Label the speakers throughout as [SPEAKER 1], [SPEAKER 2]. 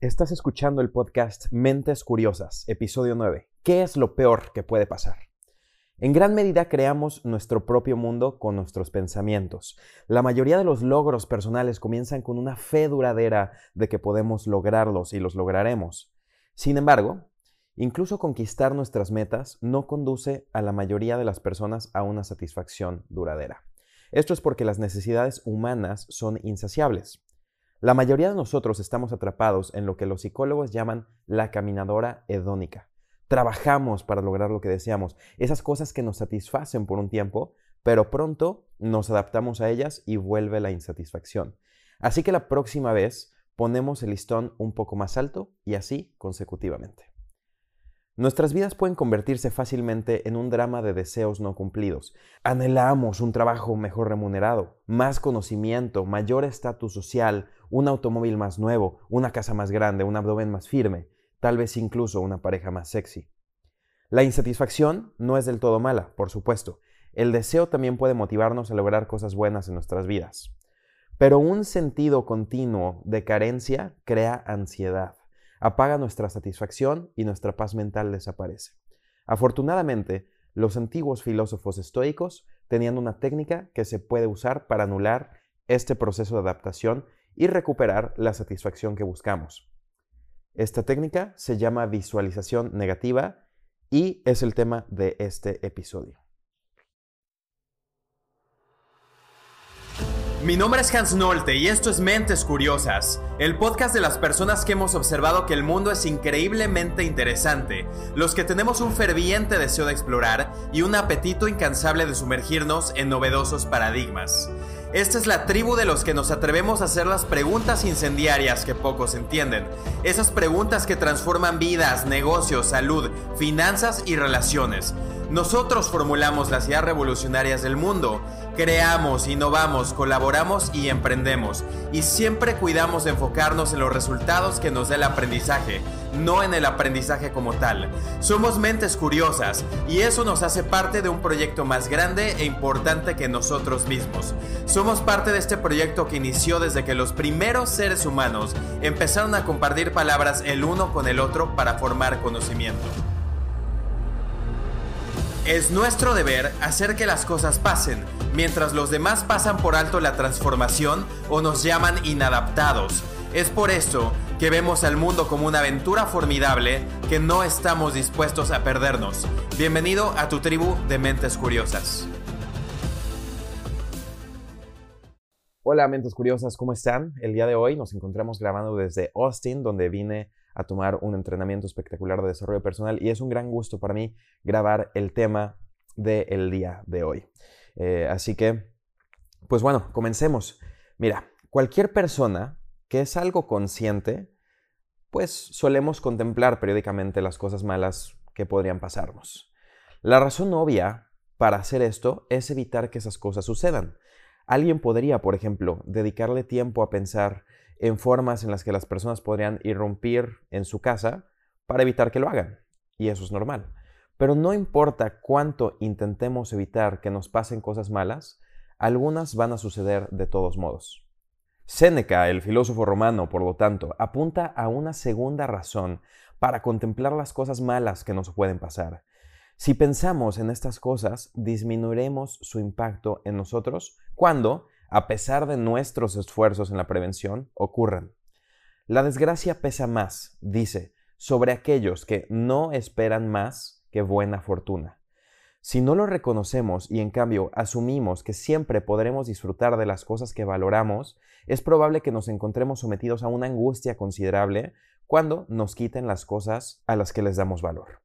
[SPEAKER 1] Estás escuchando el podcast Mentes Curiosas, episodio 9. ¿Qué es lo peor que puede pasar? En gran medida creamos nuestro propio mundo con nuestros pensamientos. La mayoría de los logros personales comienzan con una fe duradera de que podemos lograrlos y los lograremos. Sin embargo, incluso conquistar nuestras metas no conduce a la mayoría de las personas a una satisfacción duradera. Esto es porque las necesidades humanas son insaciables. La mayoría de nosotros estamos atrapados en lo que los psicólogos llaman la caminadora hedónica. Trabajamos para lograr lo que deseamos, esas cosas que nos satisfacen por un tiempo, pero pronto nos adaptamos a ellas y vuelve la insatisfacción. Así que la próxima vez ponemos el listón un poco más alto y así consecutivamente. Nuestras vidas pueden convertirse fácilmente en un drama de deseos no cumplidos. Anhelamos un trabajo mejor remunerado, más conocimiento, mayor estatus social, un automóvil más nuevo, una casa más grande, un abdomen más firme, tal vez incluso una pareja más sexy. La insatisfacción no es del todo mala, por supuesto. El deseo también puede motivarnos a lograr cosas buenas en nuestras vidas. Pero un sentido continuo de carencia crea ansiedad apaga nuestra satisfacción y nuestra paz mental desaparece. Afortunadamente, los antiguos filósofos estoicos tenían una técnica que se puede usar para anular este proceso de adaptación y recuperar la satisfacción que buscamos. Esta técnica se llama visualización negativa y es el tema de este episodio.
[SPEAKER 2] Mi nombre es Hans Nolte y esto es Mentes Curiosas, el podcast de las personas que hemos observado que el mundo es increíblemente interesante, los que tenemos un ferviente deseo de explorar y un apetito incansable de sumergirnos en novedosos paradigmas. Esta es la tribu de los que nos atrevemos a hacer las preguntas incendiarias que pocos entienden. Esas preguntas que transforman vidas, negocios, salud, finanzas y relaciones. Nosotros formulamos las ideas revolucionarias del mundo Creamos, innovamos, colaboramos y emprendemos. Y siempre cuidamos de enfocarnos en los resultados que nos dé el aprendizaje, no en el aprendizaje como tal. Somos mentes curiosas y eso nos hace parte de un proyecto más grande e importante que nosotros mismos. Somos parte de este proyecto que inició desde que los primeros seres humanos empezaron a compartir palabras el uno con el otro para formar conocimiento. Es nuestro deber hacer que las cosas pasen, mientras los demás pasan por alto la transformación o nos llaman inadaptados. Es por eso que vemos al mundo como una aventura formidable que no estamos dispuestos a perdernos. Bienvenido a tu tribu de mentes curiosas.
[SPEAKER 1] Hola mentes curiosas, ¿cómo están? El día de hoy nos encontramos grabando desde Austin, donde vine a tomar un entrenamiento espectacular de desarrollo personal y es un gran gusto para mí grabar el tema del día de hoy. Eh, así que, pues bueno, comencemos. Mira, cualquier persona que es algo consciente, pues solemos contemplar periódicamente las cosas malas que podrían pasarnos. La razón obvia para hacer esto es evitar que esas cosas sucedan. Alguien podría, por ejemplo, dedicarle tiempo a pensar en formas en las que las personas podrían irrumpir en su casa para evitar que lo hagan. Y eso es normal. Pero no importa cuánto intentemos evitar que nos pasen cosas malas, algunas van a suceder de todos modos. Séneca, el filósofo romano, por lo tanto, apunta a una segunda razón para contemplar las cosas malas que nos pueden pasar. Si pensamos en estas cosas, disminuiremos su impacto en nosotros cuando a pesar de nuestros esfuerzos en la prevención, ocurran. La desgracia pesa más, dice, sobre aquellos que no esperan más que buena fortuna. Si no lo reconocemos y en cambio asumimos que siempre podremos disfrutar de las cosas que valoramos, es probable que nos encontremos sometidos a una angustia considerable cuando nos quiten las cosas a las que les damos valor.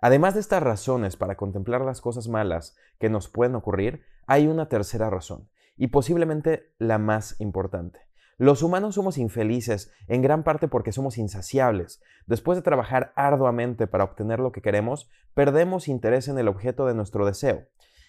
[SPEAKER 1] Además de estas razones para contemplar las cosas malas que nos pueden ocurrir, hay una tercera razón, y posiblemente la más importante. Los humanos somos infelices en gran parte porque somos insaciables. Después de trabajar arduamente para obtener lo que queremos, perdemos interés en el objeto de nuestro deseo.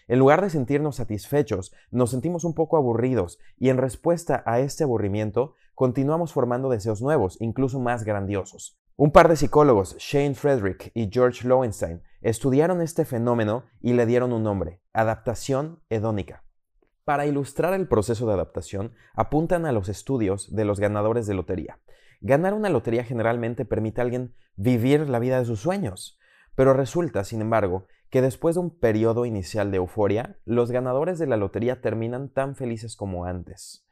[SPEAKER 1] En lugar de sentirnos satisfechos, nos sentimos un poco aburridos y en respuesta a este aburrimiento, continuamos formando deseos nuevos, incluso más grandiosos. Un par de psicólogos, Shane Frederick y George Lowenstein, estudiaron este fenómeno y le dieron un nombre, adaptación hedónica. Para ilustrar el proceso de adaptación, apuntan a los estudios de los ganadores de lotería. Ganar una lotería generalmente permite a alguien vivir la vida de sus sueños, pero resulta, sin embargo, que después de un periodo inicial de euforia, los ganadores de la lotería terminan tan felices como antes.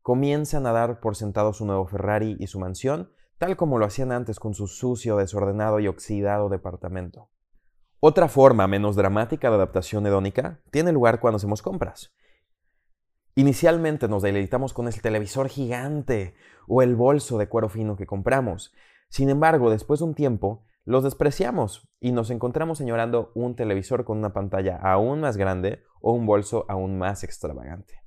[SPEAKER 1] Comienzan a dar por sentado su nuevo Ferrari y su mansión, tal como lo hacían antes con su sucio, desordenado y oxidado departamento. Otra forma menos dramática de adaptación hedónica tiene lugar cuando hacemos compras. Inicialmente nos deleitamos con el televisor gigante o el bolso de cuero fino que compramos. Sin embargo, después de un tiempo, los despreciamos y nos encontramos señorando un televisor con una pantalla aún más grande o un bolso aún más extravagante.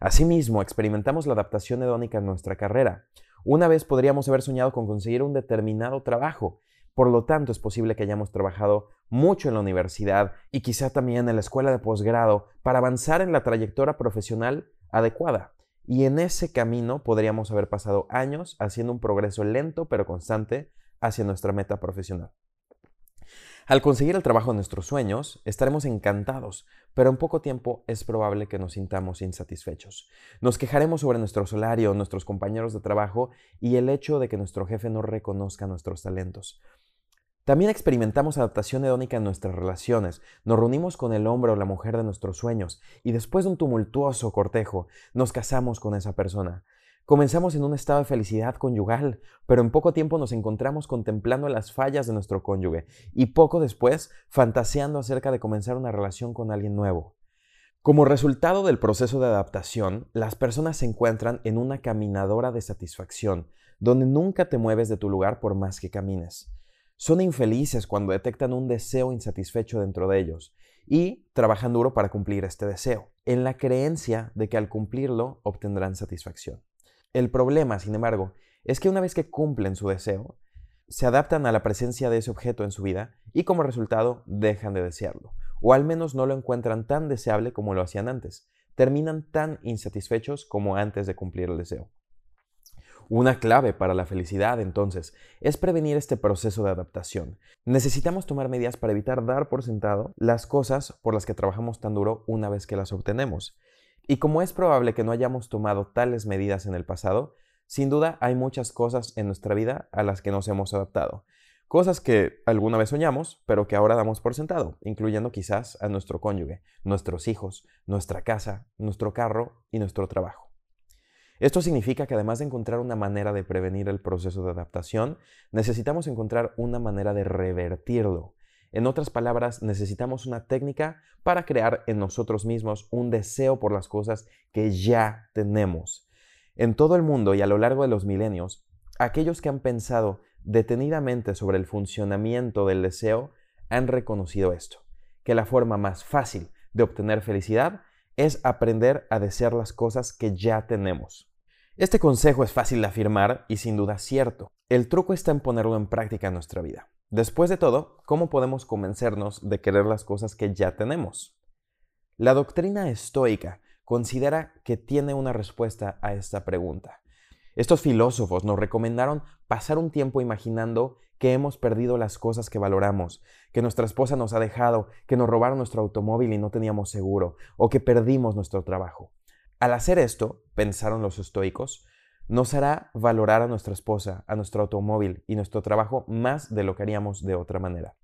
[SPEAKER 1] Asimismo, experimentamos la adaptación hedónica en nuestra carrera. Una vez podríamos haber soñado con conseguir un determinado trabajo, por lo tanto es posible que hayamos trabajado mucho en la universidad y quizá también en la escuela de posgrado para avanzar en la trayectoria profesional adecuada. Y en ese camino podríamos haber pasado años haciendo un progreso lento pero constante hacia nuestra meta profesional. Al conseguir el trabajo de nuestros sueños, estaremos encantados, pero en poco tiempo es probable que nos sintamos insatisfechos. Nos quejaremos sobre nuestro salario, nuestros compañeros de trabajo y el hecho de que nuestro jefe no reconozca nuestros talentos. También experimentamos adaptación hedónica en nuestras relaciones. Nos reunimos con el hombre o la mujer de nuestros sueños y después de un tumultuoso cortejo nos casamos con esa persona. Comenzamos en un estado de felicidad conyugal, pero en poco tiempo nos encontramos contemplando las fallas de nuestro cónyuge y poco después fantaseando acerca de comenzar una relación con alguien nuevo. Como resultado del proceso de adaptación, las personas se encuentran en una caminadora de satisfacción, donde nunca te mueves de tu lugar por más que camines. Son infelices cuando detectan un deseo insatisfecho dentro de ellos y trabajan duro para cumplir este deseo, en la creencia de que al cumplirlo obtendrán satisfacción. El problema, sin embargo, es que una vez que cumplen su deseo, se adaptan a la presencia de ese objeto en su vida y como resultado dejan de desearlo, o al menos no lo encuentran tan deseable como lo hacían antes, terminan tan insatisfechos como antes de cumplir el deseo. Una clave para la felicidad, entonces, es prevenir este proceso de adaptación. Necesitamos tomar medidas para evitar dar por sentado las cosas por las que trabajamos tan duro una vez que las obtenemos. Y como es probable que no hayamos tomado tales medidas en el pasado, sin duda hay muchas cosas en nuestra vida a las que nos hemos adaptado. Cosas que alguna vez soñamos, pero que ahora damos por sentado, incluyendo quizás a nuestro cónyuge, nuestros hijos, nuestra casa, nuestro carro y nuestro trabajo. Esto significa que además de encontrar una manera de prevenir el proceso de adaptación, necesitamos encontrar una manera de revertirlo. En otras palabras, necesitamos una técnica para crear en nosotros mismos un deseo por las cosas que ya tenemos. En todo el mundo y a lo largo de los milenios, aquellos que han pensado detenidamente sobre el funcionamiento del deseo han reconocido esto, que la forma más fácil de obtener felicidad es aprender a desear las cosas que ya tenemos. Este consejo es fácil de afirmar y sin duda cierto. El truco está en ponerlo en práctica en nuestra vida. Después de todo, ¿cómo podemos convencernos de querer las cosas que ya tenemos? La doctrina estoica considera que tiene una respuesta a esta pregunta. Estos filósofos nos recomendaron pasar un tiempo imaginando que hemos perdido las cosas que valoramos, que nuestra esposa nos ha dejado, que nos robaron nuestro automóvil y no teníamos seguro, o que perdimos nuestro trabajo. Al hacer esto, pensaron los estoicos, nos hará valorar a nuestra esposa, a nuestro automóvil y nuestro trabajo más de lo que haríamos de otra manera.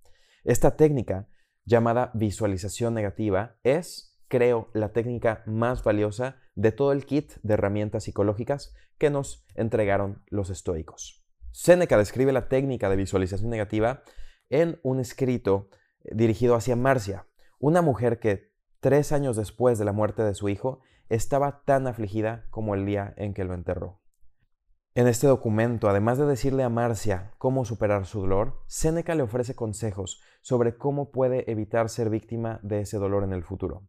[SPEAKER 1] Esta técnica, llamada visualización negativa, es, creo, la técnica más valiosa de todo el kit de herramientas psicológicas que nos entregaron los estoicos. Séneca describe la técnica de visualización negativa en un escrito eh, dirigido hacia Marcia, una mujer que tres años después de la muerte de su hijo estaba tan afligida como el día en que lo enterró. En este documento, además de decirle a Marcia cómo superar su dolor, Séneca le ofrece consejos sobre cómo puede evitar ser víctima de ese dolor en el futuro.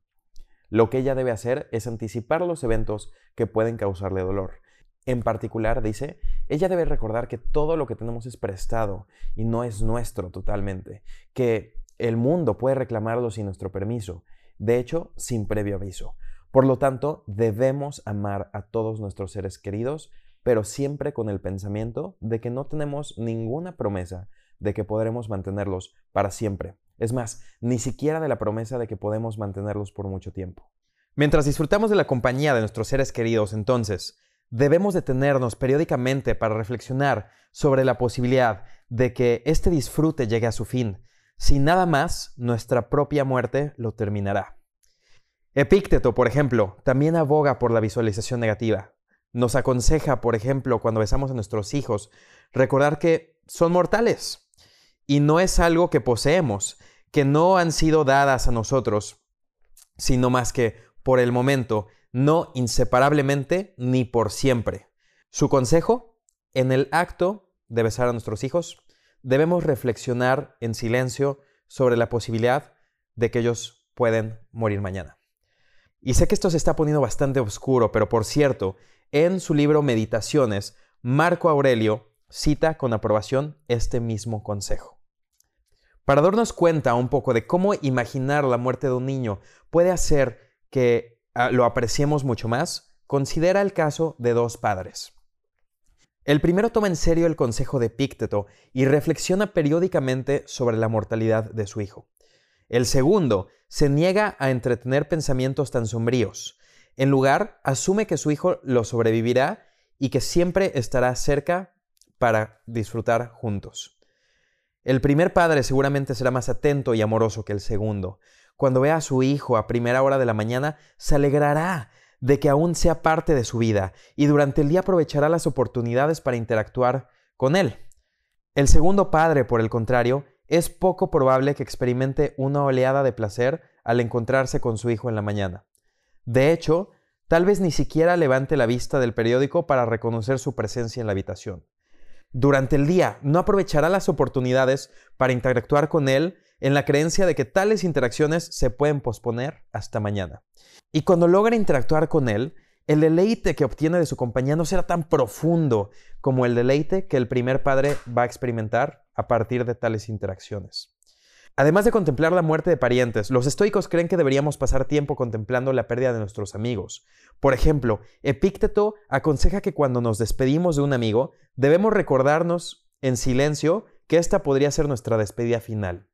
[SPEAKER 1] Lo que ella debe hacer es anticipar los eventos que pueden causarle dolor en particular, dice, ella debe recordar que todo lo que tenemos es prestado y no es nuestro totalmente, que el mundo puede reclamarlo sin nuestro permiso, de hecho, sin previo aviso. Por lo tanto, debemos amar a todos nuestros seres queridos, pero siempre con el pensamiento de que no tenemos ninguna promesa de que podremos mantenerlos para siempre. Es más, ni siquiera de la promesa de que podemos mantenerlos por mucho tiempo. Mientras disfrutamos de la compañía de nuestros seres queridos, entonces, debemos detenernos periódicamente para reflexionar sobre la posibilidad de que este disfrute llegue a su fin. Si nada más, nuestra propia muerte lo terminará. Epícteto, por ejemplo, también aboga por la visualización negativa. Nos aconseja, por ejemplo, cuando besamos a nuestros hijos, recordar que son mortales y no es algo que poseemos, que no han sido dadas a nosotros, sino más que por el momento, no inseparablemente ni por siempre. Su consejo, en el acto de besar a nuestros hijos, debemos reflexionar en silencio sobre la posibilidad de que ellos pueden morir mañana. Y sé que esto se está poniendo bastante oscuro, pero por cierto, en su libro Meditaciones, Marco Aurelio cita con aprobación este mismo consejo. Para darnos cuenta un poco de cómo imaginar la muerte de un niño puede hacer que ah, lo apreciemos mucho más, considera el caso de dos padres. El primero toma en serio el consejo de Pícteto y reflexiona periódicamente sobre la mortalidad de su hijo. El segundo se niega a entretener pensamientos tan sombríos. En lugar, asume que su hijo lo sobrevivirá y que siempre estará cerca para disfrutar juntos. El primer padre seguramente será más atento y amoroso que el segundo. Cuando vea a su hijo a primera hora de la mañana, se alegrará de que aún sea parte de su vida y durante el día aprovechará las oportunidades para interactuar con él. El segundo padre, por el contrario, es poco probable que experimente una oleada de placer al encontrarse con su hijo en la mañana. De hecho, tal vez ni siquiera levante la vista del periódico para reconocer su presencia en la habitación. Durante el día no aprovechará las oportunidades para interactuar con él en la creencia de que tales interacciones se pueden posponer hasta mañana. Y cuando logra interactuar con él, el deleite que obtiene de su compañía no será tan profundo como el deleite que el primer padre va a experimentar a partir de tales interacciones. Además de contemplar la muerte de parientes, los estoicos creen que deberíamos pasar tiempo contemplando la pérdida de nuestros amigos. Por ejemplo, Epícteto aconseja que cuando nos despedimos de un amigo, debemos recordarnos en silencio que esta podría ser nuestra despedida final.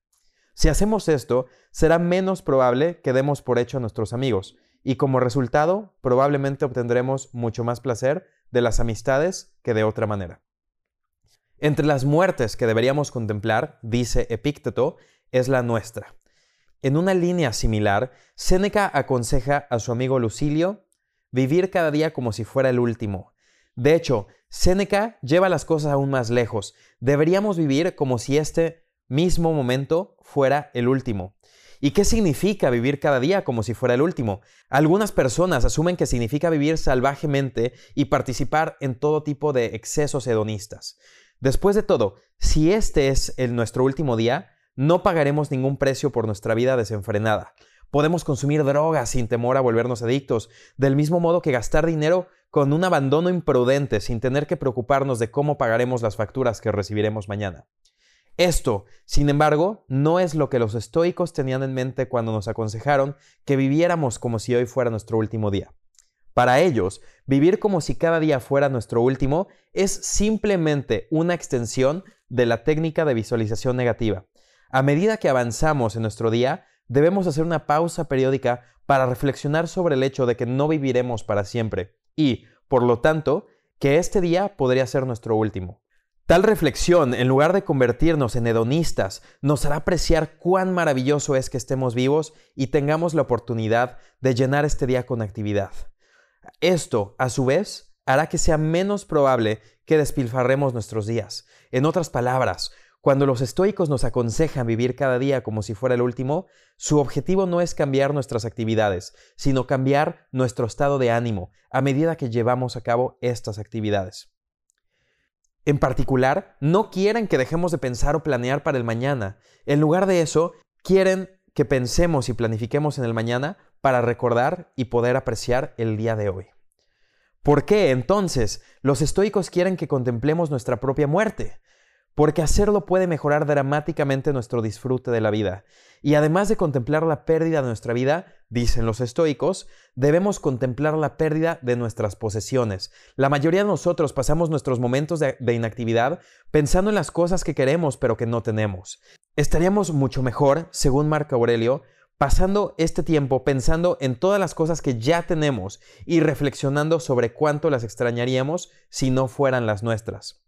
[SPEAKER 1] Si hacemos esto, será menos probable que demos por hecho a nuestros amigos, y como resultado, probablemente obtendremos mucho más placer de las amistades que de otra manera. Entre las muertes que deberíamos contemplar, dice Epícteto, es la nuestra. En una línea similar, Séneca aconseja a su amigo Lucilio vivir cada día como si fuera el último. De hecho, Séneca lleva las cosas aún más lejos. Deberíamos vivir como si este mismo momento fuera el último. ¿Y qué significa vivir cada día como si fuera el último? Algunas personas asumen que significa vivir salvajemente y participar en todo tipo de excesos hedonistas. Después de todo, si este es el nuestro último día, no pagaremos ningún precio por nuestra vida desenfrenada. Podemos consumir drogas sin temor a volvernos adictos, del mismo modo que gastar dinero con un abandono imprudente sin tener que preocuparnos de cómo pagaremos las facturas que recibiremos mañana. Esto, sin embargo, no es lo que los estoicos tenían en mente cuando nos aconsejaron que viviéramos como si hoy fuera nuestro último día. Para ellos, vivir como si cada día fuera nuestro último es simplemente una extensión de la técnica de visualización negativa. A medida que avanzamos en nuestro día, debemos hacer una pausa periódica para reflexionar sobre el hecho de que no viviremos para siempre y, por lo tanto, que este día podría ser nuestro último. Tal reflexión, en lugar de convertirnos en hedonistas, nos hará apreciar cuán maravilloso es que estemos vivos y tengamos la oportunidad de llenar este día con actividad. Esto, a su vez, hará que sea menos probable que despilfarremos nuestros días. En otras palabras, cuando los estoicos nos aconsejan vivir cada día como si fuera el último, su objetivo no es cambiar nuestras actividades, sino cambiar nuestro estado de ánimo a medida que llevamos a cabo estas actividades. En particular, no quieren que dejemos de pensar o planear para el mañana. En lugar de eso, quieren que pensemos y planifiquemos en el mañana para recordar y poder apreciar el día de hoy. ¿Por qué entonces los estoicos quieren que contemplemos nuestra propia muerte? porque hacerlo puede mejorar dramáticamente nuestro disfrute de la vida. Y además de contemplar la pérdida de nuestra vida, dicen los estoicos, debemos contemplar la pérdida de nuestras posesiones. La mayoría de nosotros pasamos nuestros momentos de, inactividad pensando en las cosas que queremos pero que no tenemos. Estaríamos mucho mejor, según Marco Aurelio, pasando este tiempo pensando en todas las cosas que ya tenemos y reflexionando sobre cuánto las extrañaríamos si no fueran las nuestras.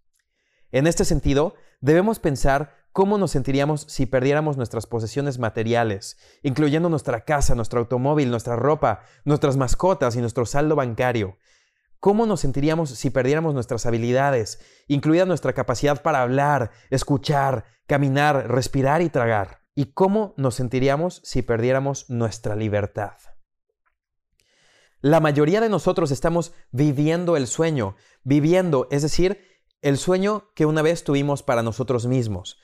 [SPEAKER 1] En este sentido, debemos pensar cómo nos sentiríamos si perdiéramos nuestras posesiones materiales, incluyendo nuestra casa, nuestro automóvil, nuestra ropa, nuestras mascotas y nuestro saldo bancario. ¿Cómo nos sentiríamos si perdiéramos nuestras habilidades, incluida nuestra capacidad para hablar, escuchar, caminar, respirar y tragar? ¿Y cómo nos sentiríamos si perdiéramos nuestra libertad? La mayoría de nosotros estamos viviendo el sueño, viviendo, es decir, el sueño que una vez tuvimos para nosotros mismos.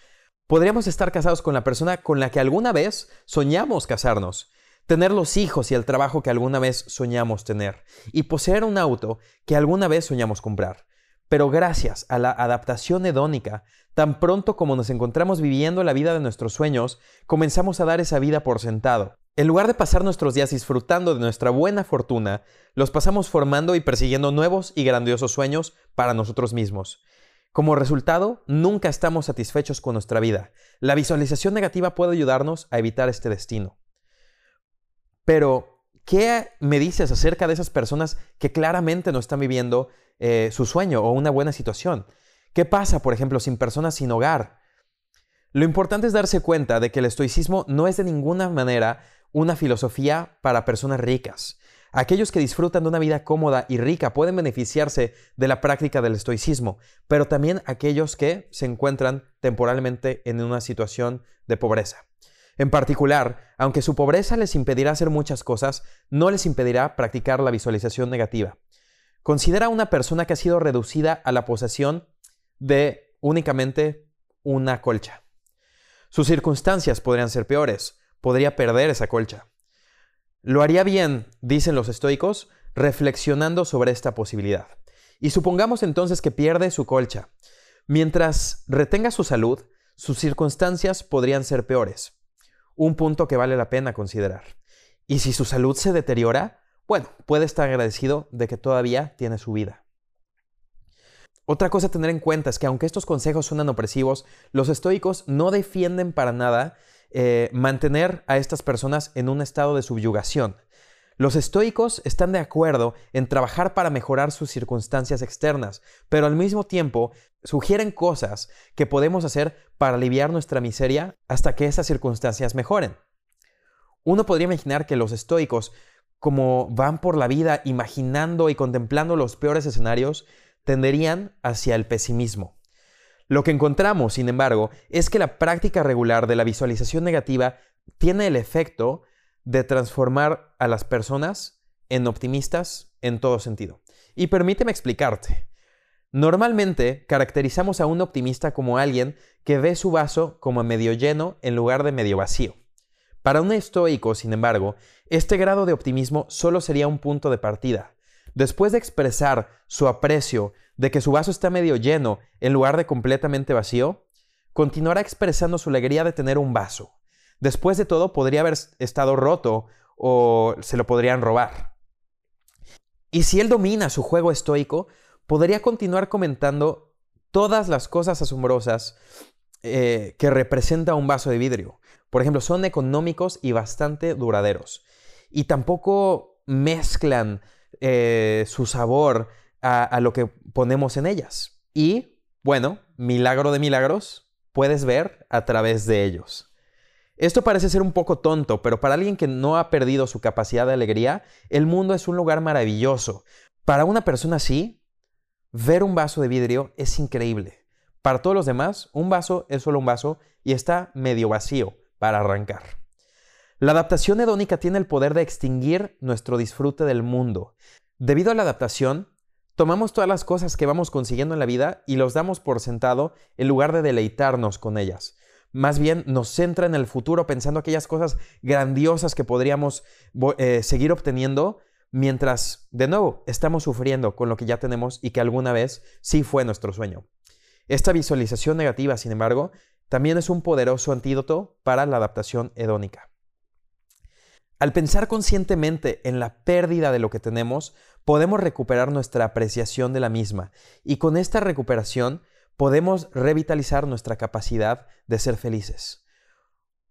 [SPEAKER 1] Podríamos estar casados con la persona con la que alguna vez soñamos casarnos, tener los hijos y el trabajo que alguna vez soñamos tener, y poseer un auto que alguna vez soñamos comprar. Pero gracias a la adaptación hedónica, tan pronto como nos encontramos viviendo la vida de nuestros sueños, comenzamos a dar esa vida por sentado. En lugar de pasar nuestros días disfrutando de nuestra buena fortuna, los pasamos formando y persiguiendo nuevos y grandiosos sueños para nosotros mismos. Como resultado, nunca estamos satisfechos con nuestra vida. La visualización negativa puede ayudarnos a evitar este destino. Pero, ¿qué me dices acerca de esas personas que claramente no están viviendo eh, su sueño o una buena situación? ¿Qué pasa, por ejemplo, sin personas sin hogar? Lo importante es darse cuenta de que el estoicismo no es de ninguna manera una filosofía para personas ricas. Aquellos que disfrutan de una vida cómoda y rica pueden beneficiarse de la práctica del estoicismo, pero también aquellos que se encuentran temporalmente en una situación de pobreza. En particular, aunque su pobreza les impedirá hacer muchas cosas, no les impedirá practicar la visualización negativa. Considera a una persona que ha sido reducida a la posesión de únicamente una colcha. Sus circunstancias podrían ser peores, podría perder esa colcha. Lo haría bien, dicen los estoicos, reflexionando sobre esta posibilidad. Y supongamos entonces que pierde su colcha. Mientras retenga su salud, sus circunstancias podrían ser peores. Un punto que vale la pena considerar. Y si su salud se deteriora, bueno, puede estar agradecido de que todavía tiene su vida. Otra cosa a tener en cuenta es que aunque estos consejos suenan opresivos, los estoicos no defienden para nada eh, mantener a estas personas en un estado de subyugación. Los estoicos están de acuerdo en trabajar para mejorar sus circunstancias externas, pero al mismo tiempo sugieren cosas que podemos hacer para aliviar nuestra miseria hasta que esas circunstancias mejoren. Uno podría imaginar que los estoicos, como van por la vida imaginando y contemplando los peores escenarios, tenderían hacia el pesimismo. Lo que encontramos, sin embargo, es que la práctica regular de la visualización negativa tiene el efecto de transformar a las personas en optimistas en todo sentido. Y permíteme explicarte. Normalmente caracterizamos a un optimista como alguien que ve su vaso como medio lleno en lugar de medio vacío. Para un estoico, sin embargo, este grado de optimismo solo sería un punto de partida. Después de expresar su aprecio de que su vaso está medio lleno en lugar de completamente vacío, continuará expresando su alegría de tener un vaso. Después de todo, podría haber estado roto o se lo podrían robar. Y si él domina su juego estoico, podría continuar comentando todas las cosas asombrosas eh, que representa un vaso de vidrio. Por ejemplo, son económicos y bastante duraderos. Y tampoco mezclan eh, su sabor a, lo que ponemos en ellas. Y, bueno, milagro de milagros, puedes ver a través de ellos. Esto parece ser un poco tonto, pero para alguien que no ha perdido su capacidad de alegría, el mundo es un lugar maravilloso. Para una persona así, ver un vaso de vidrio es increíble. Para todos los demás, un vaso es solo un vaso y está medio vacío para arrancar. La adaptación hedónica tiene el poder de extinguir nuestro disfrute del mundo. Debido a la adaptación, Tomamos todas las cosas que vamos consiguiendo en la vida y los damos por sentado en lugar de deleitarnos con ellas. Más bien nos centra en el futuro pensando aquellas cosas grandiosas que podríamos eh, seguir obteniendo mientras, de nuevo, estamos sufriendo con lo que ya tenemos y que alguna vez sí fue nuestro sueño. Esta visualización negativa, sin embargo, también es un poderoso antídoto para la adaptación hedónica. Al pensar conscientemente en la pérdida de lo que tenemos, podemos recuperar nuestra apreciación de la misma y con esta recuperación podemos revitalizar nuestra capacidad de ser felices.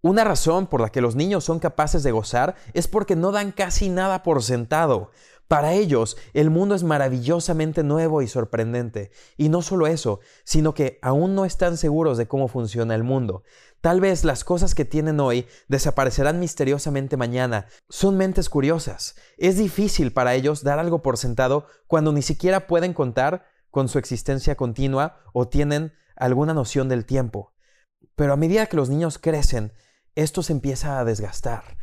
[SPEAKER 1] Una razón por la que los niños son capaces de gozar es porque no dan casi nada por sentado. Para ellos, el mundo es maravillosamente nuevo y sorprendente. Y no solo eso, sino que aún no están seguros de cómo funciona el mundo. Tal vez las cosas que tienen hoy desaparecerán misteriosamente mañana. Son mentes curiosas. Es difícil para ellos dar algo por sentado cuando ni siquiera pueden contar con su existencia continua o tienen alguna noción del tiempo. Pero a medida que los niños crecen, esto se empieza a desgastar.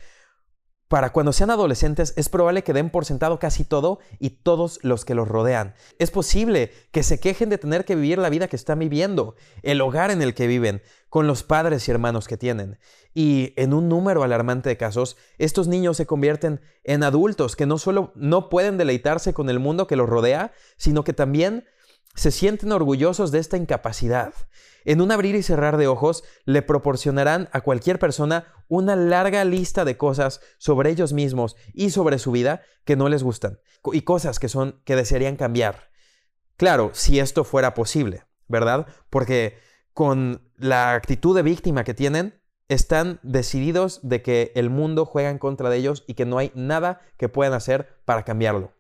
[SPEAKER 1] Para cuando sean adolescentes es probable que den por sentado casi todo y todos los que los rodean. Es posible que se quejen de tener que vivir la vida que están viviendo, el hogar en el que viven, con los padres y hermanos que tienen. Y en un número alarmante de casos, estos niños se convierten en adultos que no solo no pueden deleitarse con el mundo que los rodea, sino que también se sienten orgullosos de esta incapacidad. En un abrir y cerrar de ojos le proporcionarán a cualquier persona una larga lista de cosas sobre ellos mismos y sobre su vida que no les gustan y cosas que son que desearían cambiar. Claro, si esto fuera posible, ¿verdad? Porque con la actitud de víctima que tienen, están decididos de que el mundo juega en contra de ellos y que no hay nada que puedan hacer para cambiarlo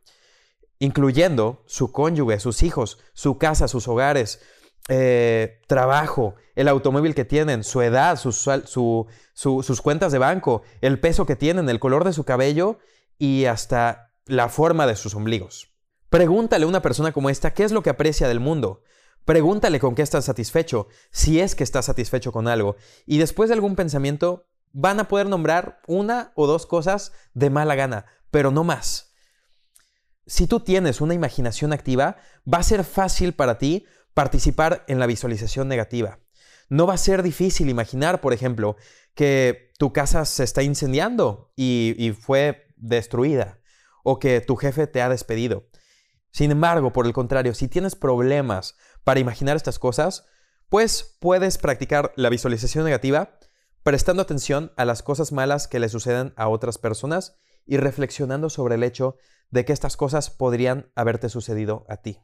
[SPEAKER 1] incluyendo su cónyuge, sus hijos, su casa, sus hogares, eh, trabajo, el automóvil que tienen, su edad, sus cuentas de banco, el peso que tienen, el color de su cabello y hasta la forma de sus ombligos. Pregúntale a una persona como esta qué es lo que aprecia del mundo. Pregúntale con qué está satisfecho, si es que está satisfecho con algo. Y después de algún pensamiento, van a poder nombrar una o dos cosas de mala gana, pero no más si tú tienes una imaginación activa, va a ser fácil para ti participar en la visualización negativa. No va a ser difícil imaginar, por ejemplo, que tu casa se está incendiando y, fue destruida, o que tu jefe te ha despedido. Sin embargo, por el contrario, si tienes problemas para imaginar estas cosas, pues puedes practicar la visualización negativa prestando atención a las cosas malas que le suceden a otras personas y reflexionando sobre el hecho de que estas cosas podrían haberte sucedido a ti.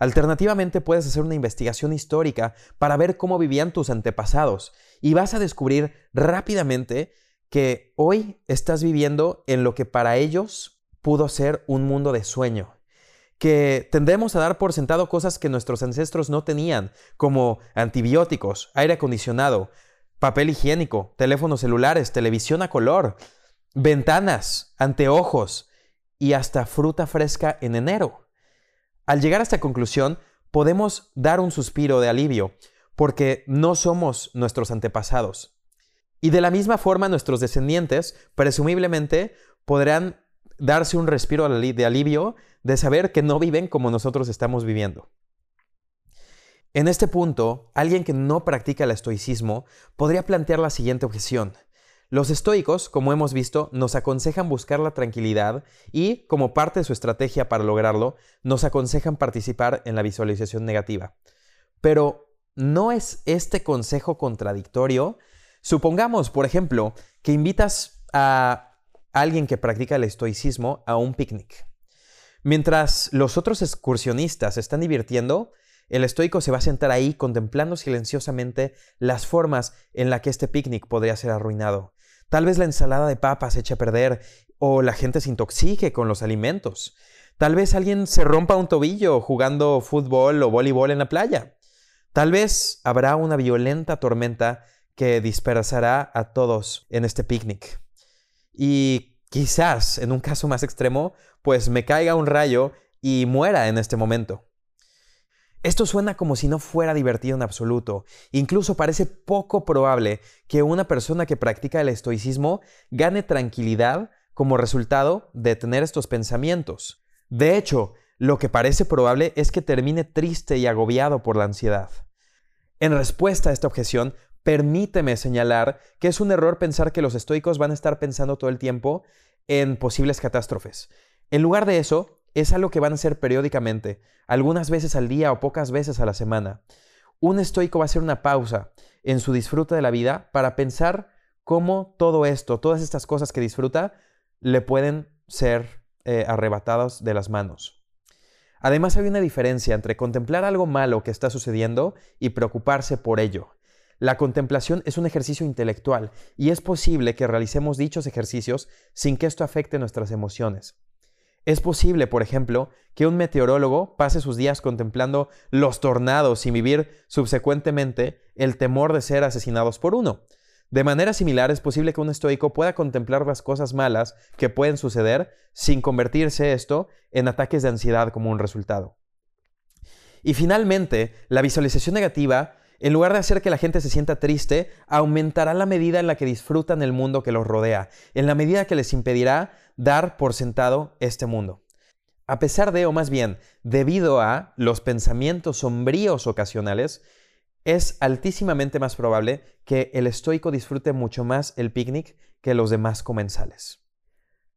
[SPEAKER 1] Alternativamente puedes hacer una investigación histórica para ver cómo vivían tus antepasados y vas a descubrir rápidamente que hoy estás viviendo en lo que para ellos pudo ser un mundo de sueño, que tendremos a dar por sentado cosas que nuestros ancestros no tenían, como antibióticos, aire acondicionado, papel higiénico, teléfonos celulares, televisión a color, ventanas, anteojos, y hasta fruta fresca en enero. Al llegar a esta conclusión, podemos dar un suspiro de alivio, porque no somos nuestros antepasados. Y de la misma forma nuestros descendientes, presumiblemente, podrán darse un respiro de alivio de saber que no viven como nosotros estamos viviendo. En este punto, alguien que no practica el estoicismo podría plantear la siguiente objeción. Los estoicos, como hemos visto, nos aconsejan buscar la tranquilidad y, como parte de su estrategia para lograrlo, nos aconsejan participar en la visualización negativa. Pero, ¿no es este consejo contradictorio? Supongamos, por ejemplo, que invitas a alguien que practica el estoicismo a un picnic. Mientras los otros excursionistas se están divirtiendo, el estoico se va a sentar ahí contemplando silenciosamente las formas en las que este picnic podría ser arruinado. Tal vez la ensalada de papas se eche a perder o la gente se intoxique con los alimentos. Tal vez alguien se rompa un tobillo jugando fútbol o voleibol en la playa. Tal vez habrá una violenta tormenta que dispersará a todos en este picnic. Y quizás, en un caso más extremo, pues me caiga un rayo y muera en este momento. Esto suena como si no fuera divertido en absoluto. Incluso parece poco probable que una persona que practica el estoicismo gane tranquilidad como resultado de tener estos pensamientos. De hecho, lo que parece probable es que termine triste y agobiado por la ansiedad. En respuesta a esta objeción, permíteme señalar que es un error pensar que los estoicos van a estar pensando todo el tiempo en posibles catástrofes. En lugar de eso, es algo que van a hacer periódicamente, algunas veces al día o pocas veces a la semana. Un estoico va a hacer una pausa en su disfrute de la vida para pensar cómo todo esto, todas estas cosas que disfruta, le pueden ser eh, arrebatadas de las manos. Además hay una diferencia entre contemplar algo malo que está sucediendo y preocuparse por ello. la contemplación es un ejercicio intelectual y es posible que realicemos dichos ejercicios sin que esto afecte nuestras emociones. Es posible, por ejemplo, que un meteorólogo pase sus días contemplando los tornados sin vivir subsecuentemente el temor de ser asesinados por uno. De manera similar, es posible que un estoico pueda contemplar las cosas malas que pueden suceder sin convertirse esto en ataques de ansiedad como un resultado. Y finalmente, la visualización negativa, en lugar de hacer que la gente se sienta triste, aumentará la medida en la que disfrutan el mundo que los rodea, en la medida que les impedirá dar por sentado este mundo. A pesar de, o más bien, debido a los pensamientos sombríos ocasionales, es altísimamente más probable que el estoico disfrute mucho más el picnic que los demás comensales.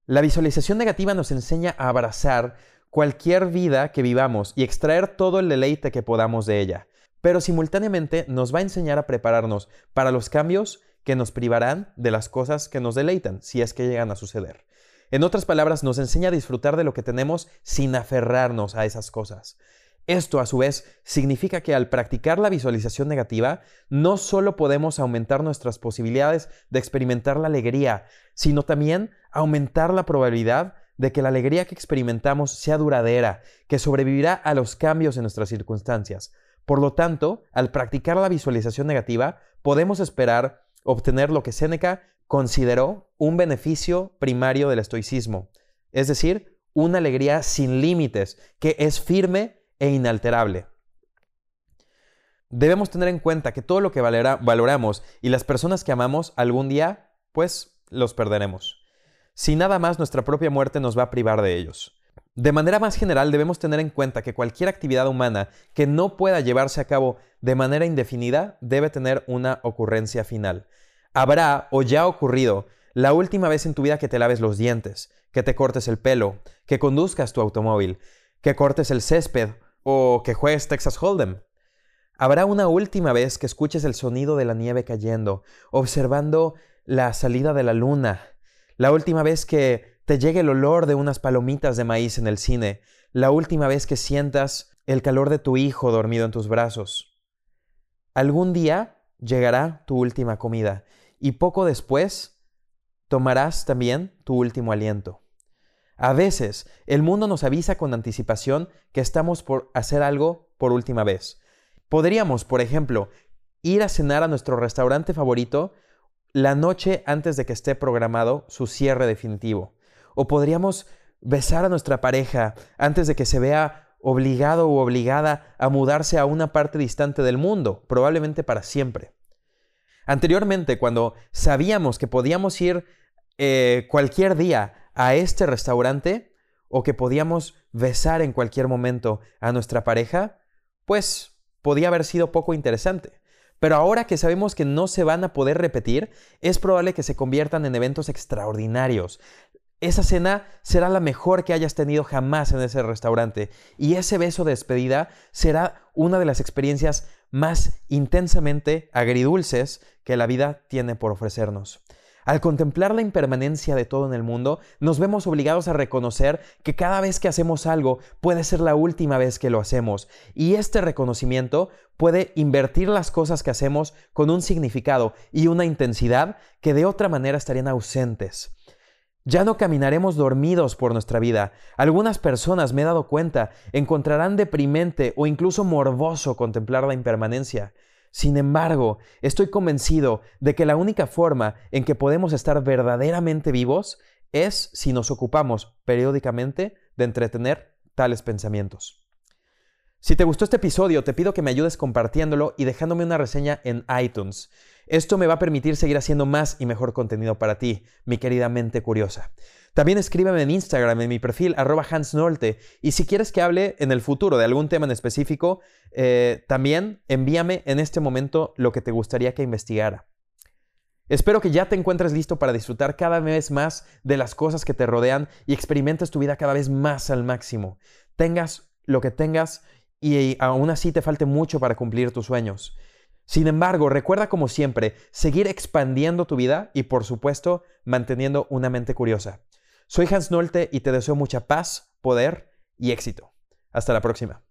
[SPEAKER 1] La visualización negativa nos enseña a abrazar cualquier vida que vivamos y extraer todo el deleite que podamos de ella, pero simultáneamente nos va a enseñar a prepararnos para los cambios que nos privarán de las cosas que nos deleitan, si es que llegan a suceder. En otras palabras, nos enseña a disfrutar de lo que tenemos sin aferrarnos a esas cosas. Esto, a su vez, significa que al practicar la visualización negativa, no solo podemos aumentar nuestras posibilidades de experimentar la alegría, sino también aumentar la probabilidad de que la alegría que experimentamos sea duradera, que sobrevivirá a los cambios en nuestras circunstancias. Por lo tanto, al practicar la visualización negativa, podemos esperar obtener lo que Séneca consideró un beneficio primario del estoicismo, es decir, una alegría sin límites, que es firme e inalterable. Debemos tener en cuenta que todo lo que valoramos y las personas que amamos algún día, pues los perderemos. Si nada más nuestra propia muerte nos va a privar de ellos. De manera más general, debemos tener en cuenta que cualquier actividad humana que no pueda llevarse a cabo de manera indefinida debe tener una ocurrencia final. Habrá o ya ocurrido la última vez en tu vida que te laves los dientes, que te cortes el pelo, que conduzcas tu automóvil, que cortes el césped o que juegues Texas Hold'em. Habrá una última vez que escuches el sonido de la nieve cayendo, observando la salida de la luna. La última vez que te llegue el olor de unas palomitas de maíz en el cine. La última vez que sientas el calor de tu hijo dormido en tus brazos. Algún día llegará tu última comida y poco después tomarás también tu último aliento. A veces el mundo nos avisa con anticipación que estamos por hacer algo por última vez. Podríamos, por ejemplo, ir a cenar a nuestro restaurante favorito la noche antes de que esté programado su cierre definitivo. O podríamos besar a nuestra pareja antes de que se vea obligado o obligada a mudarse a una parte distante del mundo, probablemente para siempre. Anteriormente, cuando sabíamos que podíamos ir eh, cualquier día a este restaurante o que podíamos besar en cualquier momento a nuestra pareja, pues podía haber sido poco interesante. Pero ahora que sabemos que no se van a poder repetir, es probable que se conviertan en eventos extraordinarios. Esa cena será la mejor que hayas tenido jamás en ese restaurante y ese beso de despedida será una de las experiencias más intensamente agridulces que la vida tiene por ofrecernos. Al contemplar la impermanencia de todo en el mundo, nos vemos obligados a reconocer que cada vez que hacemos algo puede ser la última vez que lo hacemos, y este reconocimiento puede invertir las cosas que hacemos con un significado y una intensidad que de otra manera estarían ausentes. Ya no caminaremos dormidos por nuestra vida. Algunas personas, me he dado cuenta, encontrarán deprimente o incluso morboso contemplar la impermanencia. Sin embargo, estoy convencido de que la única forma en que podemos estar verdaderamente vivos es si nos ocupamos periódicamente de entretener tales pensamientos. Si te gustó este episodio, te pido que me ayudes compartiéndolo y dejándome una reseña en iTunes. Esto me va a permitir seguir haciendo más y mejor contenido para ti, mi querida mente curiosa. También escríbeme en Instagram, en mi perfil arroba hansnolte. Y si quieres que hable en el futuro de algún tema en específico, eh, también envíame en este momento lo que te gustaría que investigara. Espero que ya te encuentres listo para disfrutar cada vez más de las cosas que te rodean y experimentes tu vida cada vez más al máximo. Tengas lo que tengas y aún así te falte mucho para cumplir tus sueños. Sin embargo, recuerda como siempre seguir expandiendo tu vida y por supuesto manteniendo una mente curiosa. Soy Hans Nolte y te deseo mucha paz, poder y éxito. Hasta la próxima.